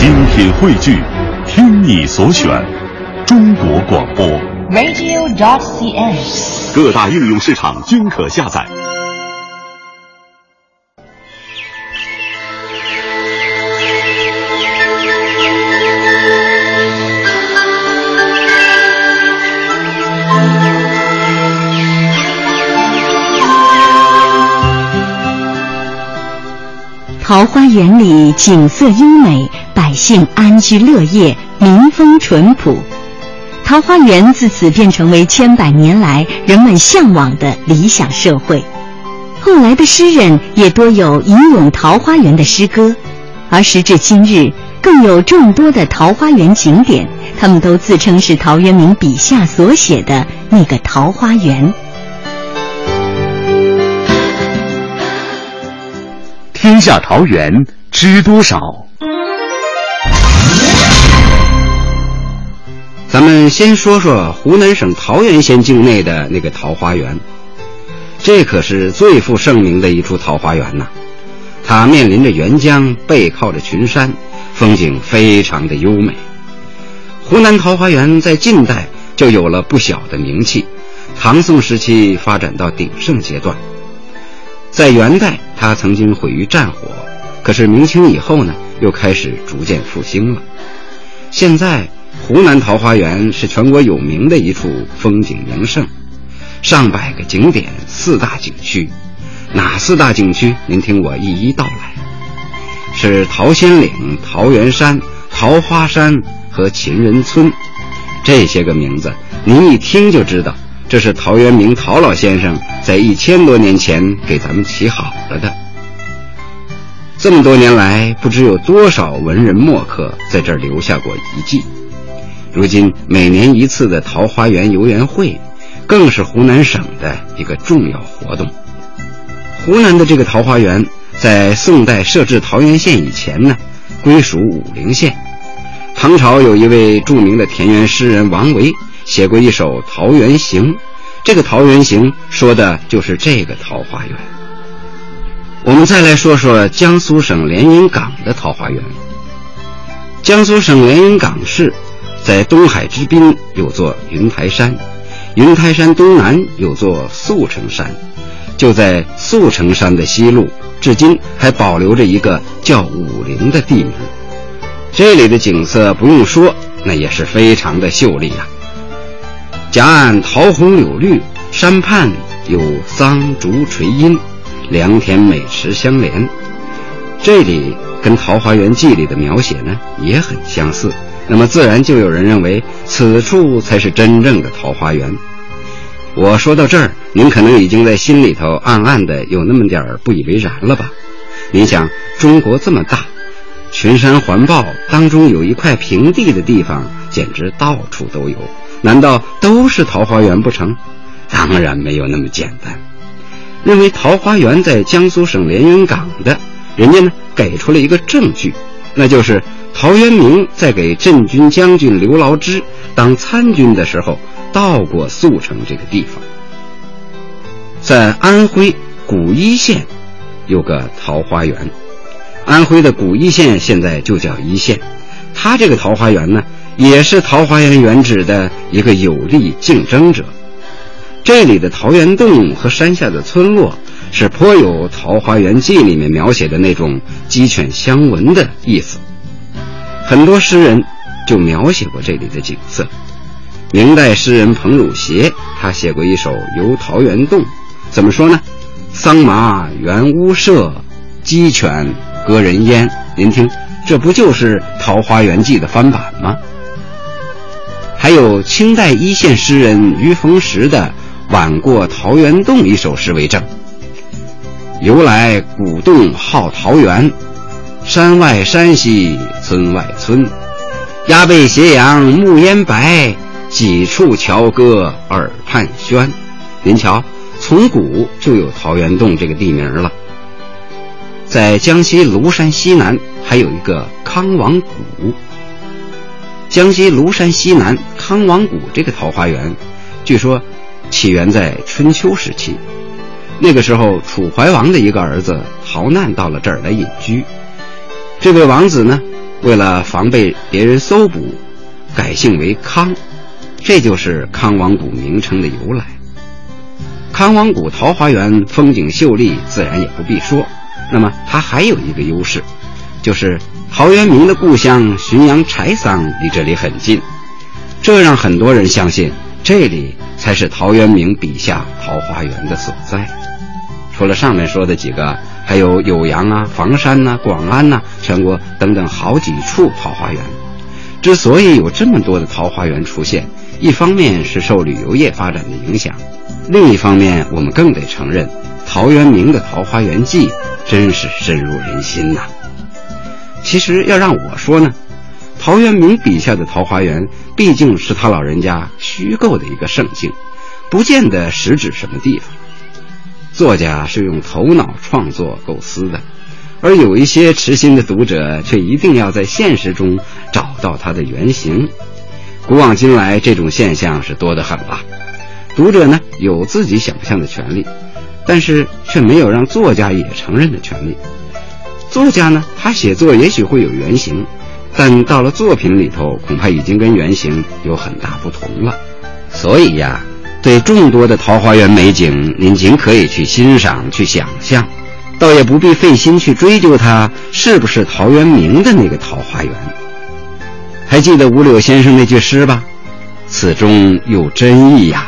精品汇聚，听你所选，中国广播。radio.cn。各大应用市场均可下载。桃花源里景色优美，百姓安居乐业，民风淳朴。桃花源自此便成为千百年来人们向往的理想社会。后来的诗人也多有吟咏桃花源的诗歌，而时至今日，更有众多的桃花源景点，他们都自称是陶渊明笔下所写的那个桃花源。天下桃源知多少？先说说湖南省桃源县境内的那个桃花源，这可是最负盛名的一处桃花源呐。它面临着沅江，背靠着群山，风景非常的优美。湖南桃花源在近代就有了不小的名气，唐宋时期发展到鼎盛阶段。在元代，它曾经毁于战火，可是明清以后呢，又开始逐渐复兴了。现在，湖南桃花源是全国有名的一处风景名胜，上百个景点，四大景区。哪四大景区？您听我一一道来。是桃仙岭、桃源山、桃花山和秦人村，这些个名字，您一听就知道。这是陶渊明陶老先生在一千多年前给咱们起好了的。这么多年来，不知有多少文人墨客在这留下过遗迹。如今每年一次的桃花源游园会，更是湖南省的一个重要活动。湖南的这个桃花源，在宋代设置桃源县以前呢，归属武陵县。唐朝有一位著名的田园诗人王维。写过一首《桃源行》，这个《桃源行》说的就是这个桃花源。我们再来说说江苏省连云港的桃花源。江苏省连云港市在东海之滨有座云台山，云台山东南有座速成山，就在速成山的西麓，至今还保留着一个叫武陵的地名。这里的景色不用说，那也是非常的秀丽呀、啊。夹岸桃红柳绿，山畔有桑竹垂阴，良田美池相连。这里跟《桃花源记》里的描写呢也很相似，那么自然就有人认为此处才是真正的桃花源。我说到这儿，您可能已经在心里头暗暗的有那么点儿不以为然了吧？你想，中国这么大，群山环抱，当中有一块平地的地方，简直到处都有。难道都是桃花源不成？当然没有那么简单。认为桃花源在江苏省连云港的，人家呢给出了一个证据，那就是陶渊明在给镇军将军刘牢之当参军的时候，到过宿城这个地方。在安徽古一县有个桃花源，安徽的古一县现在就叫一县，它这个桃花源呢。也是桃花源原址的一个有力竞争者。这里的桃源洞和山下的村落，是颇有《桃花源记》里面描写的那种鸡犬相闻的意思。很多诗人就描写过这里的景色。明代诗人彭汝协，他写过一首《游桃源洞》，怎么说呢？桑麻原屋舍，鸡犬隔人烟。您听，这不就是《桃花源记》的翻版吗？还有清代一线诗人于逢时的《晚过桃源洞》一首诗为证：“由来古洞号桃源，山外山西村外村，鸦背斜阳暮烟白，几处桥歌耳畔喧。”您瞧，从古就有桃源洞这个地名了。在江西庐山西南还有一个康王谷。江西庐山西南康王谷这个桃花源，据说起源在春秋时期。那个时候，楚怀王的一个儿子逃难到了这儿来隐居。这位王子呢，为了防备别人搜捕，改姓为康，这就是康王谷名称的由来。康王谷桃花源风景秀丽，自然也不必说。那么它还有一个优势，就是陶渊明的故乡浔阳柴桑离这里很近，这让很多人相信这里才是陶渊明笔下桃花源的所在。除了上面说的几个，还有酉阳啊、房山呐、广安呐、全国等等好几处桃花源。之所以有这么多的桃花源出现，一方面是受旅游业发展的影响，另一方面我们更得承认，陶渊明的《桃花源记》真是深入人心呐。其实要让我说呢，陶渊明笔下的桃花源毕竟是他老人家虚构的一个圣境，不见得实指什么地方。作家是用头脑创作构思的，而有一些痴心的读者却一定要在现实中找到他的原型。古往今来，这种现象是多得很吧。读者呢有自己想象的权利，但是却没有让作家也承认的权利。作家呢，他写作也许会有原型，但到了作品里头，恐怕已经跟原型有很大不同了。所以呀。对众多的桃花源美景，您尽可以去欣赏、去想象，倒也不必费心去追究它是不是陶渊明的那个桃花源。还记得五柳先生那句诗吧？此中有真意呀。